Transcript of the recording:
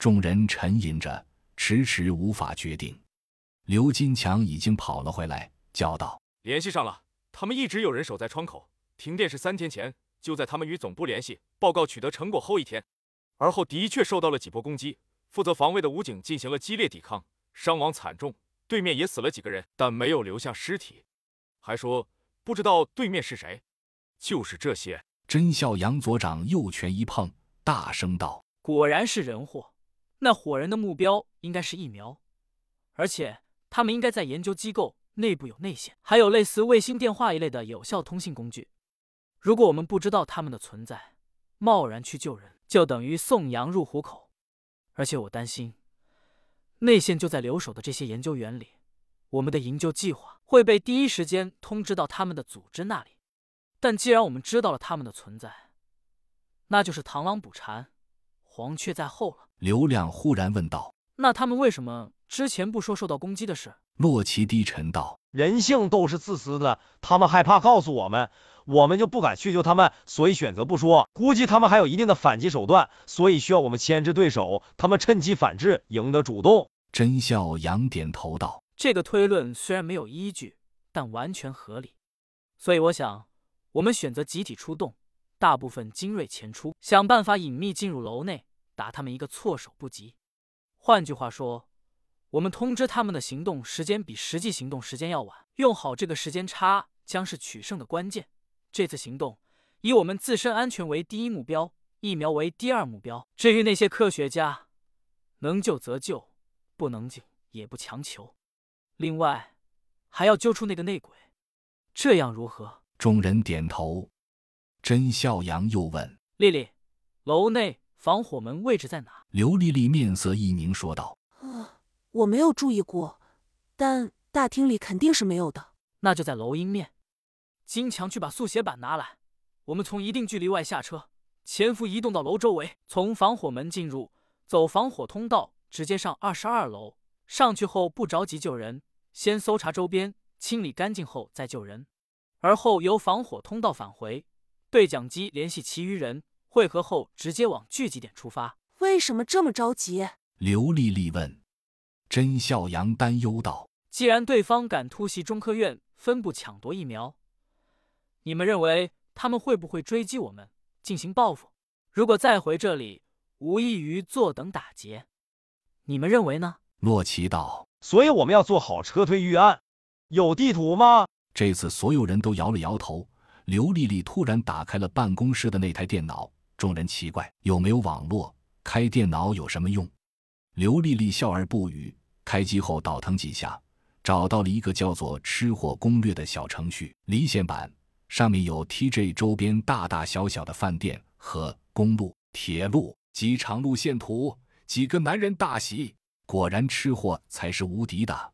众人沉吟着，迟迟无法决定。刘金强已经跑了回来，叫道：“联系上了，他们一直有人守在窗口。停电是三天前，就在他们与总部联系报告取得成果后一天。而后的确受到了几波攻击，负责防卫的武警进行了激烈抵抗，伤亡惨重，对面也死了几个人，但没有留下尸体。还说不知道对面是谁。就是这些。”甄笑阳左掌右拳一碰，大声道：“果然是人祸！那伙人的目标应该是疫苗，而且……”他们应该在研究机构内部有内线，还有类似卫星电话一类的有效通信工具。如果我们不知道他们的存在，贸然去救人，就等于送羊入虎口。而且我担心，内线就在留守的这些研究员里，我们的营救计划会被第一时间通知到他们的组织那里。但既然我们知道了他们的存在，那就是螳螂捕蝉，黄雀在后了。刘亮忽然问道：“那他们为什么？”之前不说受到攻击的事，洛奇低沉道：“人性都是自私的，他们害怕告诉我们，我们就不敢去救他们，所以选择不说。估计他们还有一定的反击手段，所以需要我们牵制对手，他们趁机反制，赢得主动。”甄笑阳点头道：“这个推论虽然没有依据，但完全合理。所以我想，我们选择集体出动，大部分精锐前出，想办法隐秘进入楼内，打他们一个措手不及。换句话说。”我们通知他们的行动时间比实际行动时间要晚，用好这个时间差将是取胜的关键。这次行动以我们自身安全为第一目标，疫苗为第二目标。至于那些科学家，能救则救，不能救也不强求。另外，还要揪出那个内鬼，这样如何？众人点头。甄孝阳又问丽丽：“楼内防火门位置在哪？”刘丽丽面色一凝，说道。我没有注意过，但大厅里肯定是没有的。那就在楼阴面。金强去把速写板拿来，我们从一定距离外下车，潜伏移动到楼周围，从防火门进入，走防火通道，直接上二十二楼。上去后不着急救人，先搜查周边，清理干净后再救人。而后由防火通道返回，对讲机联系其余人，汇合后直接往聚集点出发。为什么这么着急？刘丽丽问。甄孝阳担忧道：“既然对方敢突袭中科院分部抢夺疫苗，你们认为他们会不会追击我们进行报复？如果再回这里，无异于坐等打劫。你们认为呢？”洛奇道：“所以我们要做好撤退预案。有地图吗？”这次所有人都摇了摇头。刘丽丽突然打开了办公室的那台电脑，众人奇怪：有没有网络？开电脑有什么用？刘丽丽笑而不语。开机后倒腾几下，找到了一个叫做“吃货攻略”的小程序，离线版上面有 TJ 周边大大小小的饭店和公路、铁路、机场路线图。几个男人大喜，果然吃货才是无敌的。